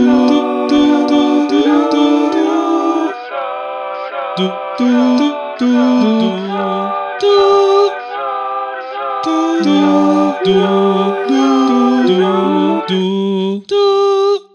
do do do do do